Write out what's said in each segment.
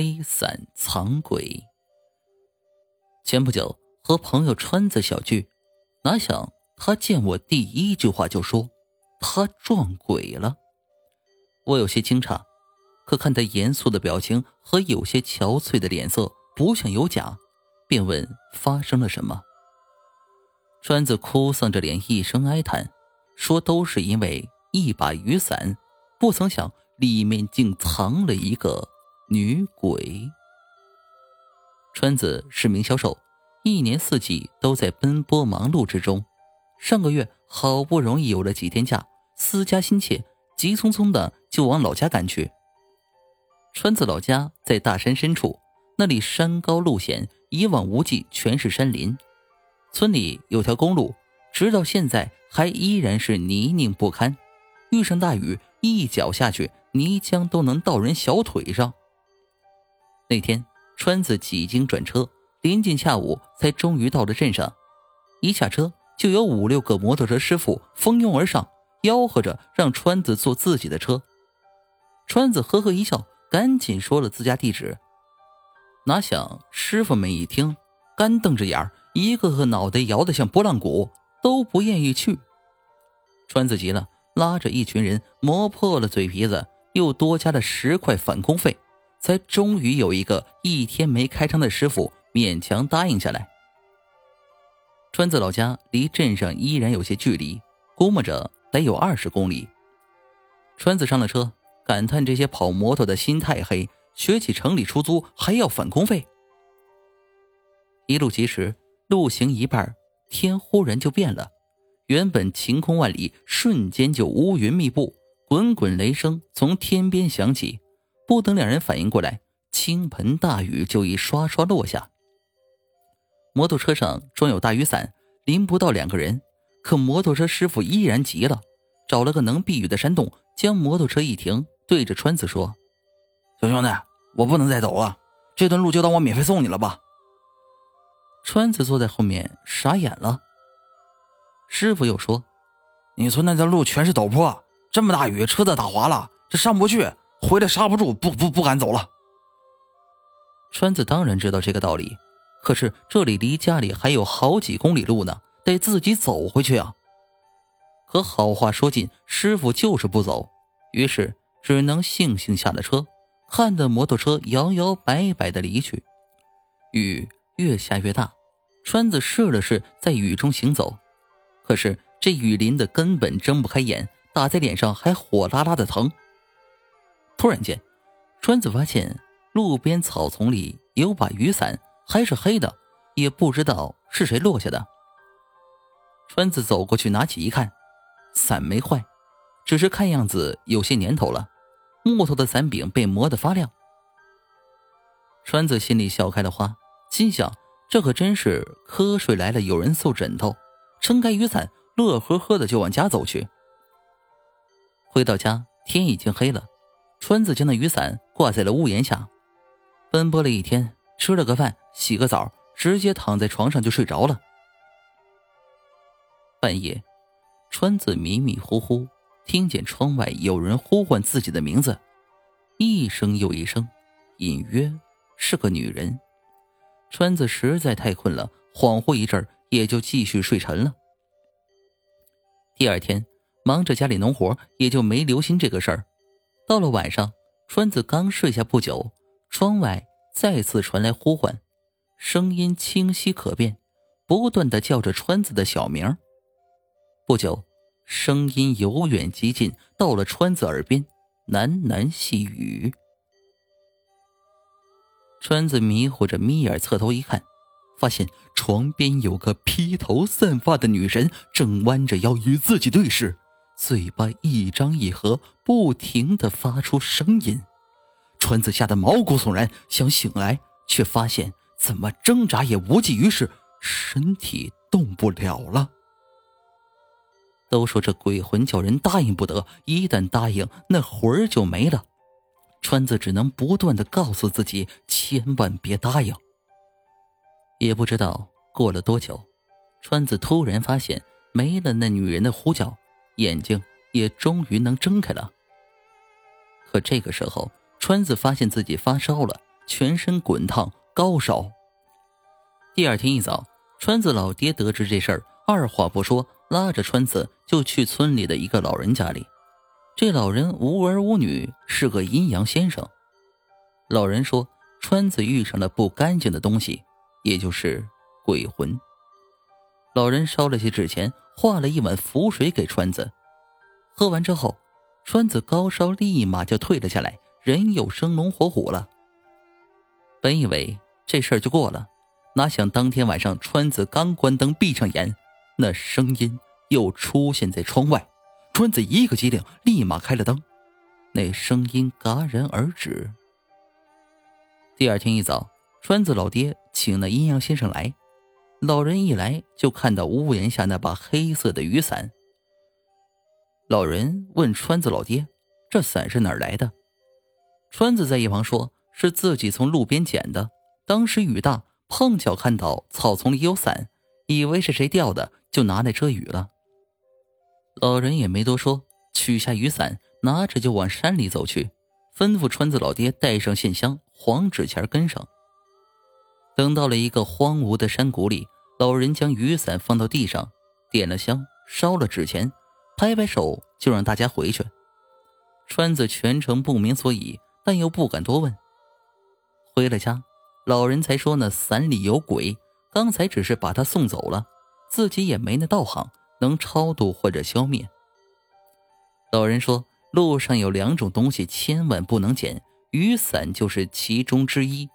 黑伞藏鬼。前不久和朋友川子小聚，哪想他见我第一句话就说他撞鬼了。我有些惊诧，可看他严肃的表情和有些憔悴的脸色，不像有假，便问发生了什么。川子哭丧着脸，一声哀叹，说都是因为一把雨伞，不曾想里面竟藏了一个女鬼。川子是名销售，一年四季都在奔波忙碌之中。上个月好不容易有了几天假，思家心切，急匆匆的就往老家赶去。川子老家在大山深处，那里山高路险，一望无际全是山林。村里有条公路，直到现在还依然是泥泞不堪，遇上大雨，一脚下去，泥浆都能到人小腿上。那天。川子几经转车，临近下午，才终于到了镇上。一下车，就有五六个摩托车师傅蜂拥而上，吆喝着让川子坐自己的车。川子呵呵一笑，赶紧说了自家地址。哪想师傅们一听，干瞪着眼一个个脑袋摇得像拨浪鼓，都不愿意去。川子急了，拉着一群人磨破了嘴皮子，又多加了十块返工费。才终于有一个一天没开张的师傅勉强答应下来。川子老家离镇上依然有些距离，估摸着得有二十公里。川子上了车，感叹这些跑摩托的心太黑，学起城里出租还要返工费。一路疾驰，路行一半，天忽然就变了，原本晴空万里，瞬间就乌云密布，滚滚雷声从天边响起。不等两人反应过来，倾盆大雨就已刷刷落下。摩托车上装有大雨伞，淋不到两个人。可摩托车师傅依然急了，找了个能避雨的山洞，将摩托车一停，对着川子说：“小兄弟，我不能再走了，这段路就当我免费送你了吧。”川子坐在后面傻眼了。师傅又说：“你村那条路全是陡坡，这么大雨，车子打滑了，这上不去。”回来刹不住，不不不敢走了。川子当然知道这个道理，可是这里离家里还有好几公里路呢，得自己走回去啊。可好话说尽，师傅就是不走，于是只能悻悻下了车，看着摩托车摇摇摆摆的离去。雨越下越大，川子试了试在雨中行走，可是这雨淋的根本睁不开眼，打在脸上还火辣辣的疼。突然间，川子发现路边草丛里有把雨伞，还是黑的，也不知道是谁落下的。川子走过去拿起一看，伞没坏，只是看样子有些年头了，木头的伞柄被磨得发亮。川子心里笑开了花，心想这可真是瞌睡来了有人送枕头，撑开雨伞，乐呵呵的就往家走去。回到家，天已经黑了。川子将那雨伞挂在了屋檐下，奔波了一天，吃了个饭，洗个澡，直接躺在床上就睡着了。半夜，川子迷迷糊糊听见窗外有人呼唤自己的名字，一声又一声，隐约是个女人。川子实在太困了，恍惚一阵也就继续睡沉了。第二天，忙着家里农活，也就没留心这个事儿。到了晚上，川子刚睡下不久，窗外再次传来呼唤，声音清晰可辨，不断的叫着川子的小名。不久，声音由远及近，到了川子耳边，喃喃细语。川子迷糊着眯眼，侧头一看，发现床边有个披头散发的女人，正弯着腰与自己对视。嘴巴一张一合，不停的发出声音。川子吓得毛骨悚然，想醒来，却发现怎么挣扎也无济于事，身体动不了了。都说这鬼魂叫人答应不得，一旦答应，那魂儿就没了。川子只能不断的告诉自己，千万别答应。也不知道过了多久，川子突然发现没了那女人的呼叫。眼睛也终于能睁开了。可这个时候，川子发现自己发烧了，全身滚烫，高烧。第二天一早，川子老爹得知这事儿，二话不说，拉着川子就去村里的一个老人家里。这老人无儿无女，是个阴阳先生。老人说，川子遇上了不干净的东西，也就是鬼魂。老人烧了些纸钱，化了一碗符水给川子。喝完之后，川子高烧立马就退了下来，人又生龙活虎了。本以为这事儿就过了，哪想当天晚上川子刚关灯闭上眼，那声音又出现在窗外。川子一个机灵，立马开了灯，那声音戛然而止。第二天一早，川子老爹请那阴阳先生来，老人一来就看到屋檐下那把黑色的雨伞。老人问川子老爹：“这伞是哪儿来的？”川子在一旁说：“是自己从路边捡的，当时雨大，碰巧看到草丛里有伞，以为是谁掉的，就拿来遮雨了。”老人也没多说，取下雨伞，拿着就往山里走去，吩咐川子老爹带上线香、黄纸钱跟上。等到了一个荒芜的山谷里，老人将雨伞放到地上，点了香，烧了纸钱，拍拍手就让大家回去。川子全程不明所以，但又不敢多问。回了家，老人才说那伞里有鬼，刚才只是把他送走了，自己也没那道行。能超度或者消灭。老人说，路上有两种东西千万不能捡，雨伞就是其中之一。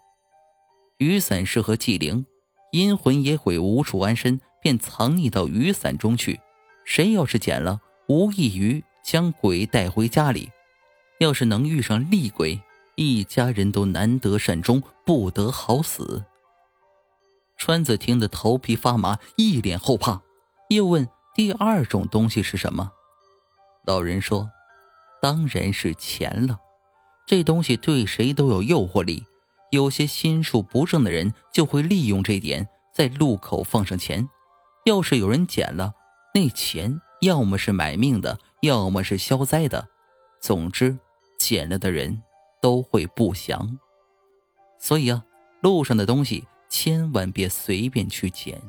雨伞适合祭灵，阴魂野鬼无处安身，便藏匿到雨伞中去。谁要是捡了，无异于将鬼带回家里。要是能遇上厉鬼，一家人都难得善终，不得好死。川子听得头皮发麻，一脸后怕，又问。第二种东西是什么？老人说：“当然是钱了。这东西对谁都有诱惑力，有些心术不正的人就会利用这点，在路口放上钱。要是有人捡了，那钱要么是买命的，要么是消灾的。总之，捡了的人都会不祥。所以啊，路上的东西千万别随便去捡。”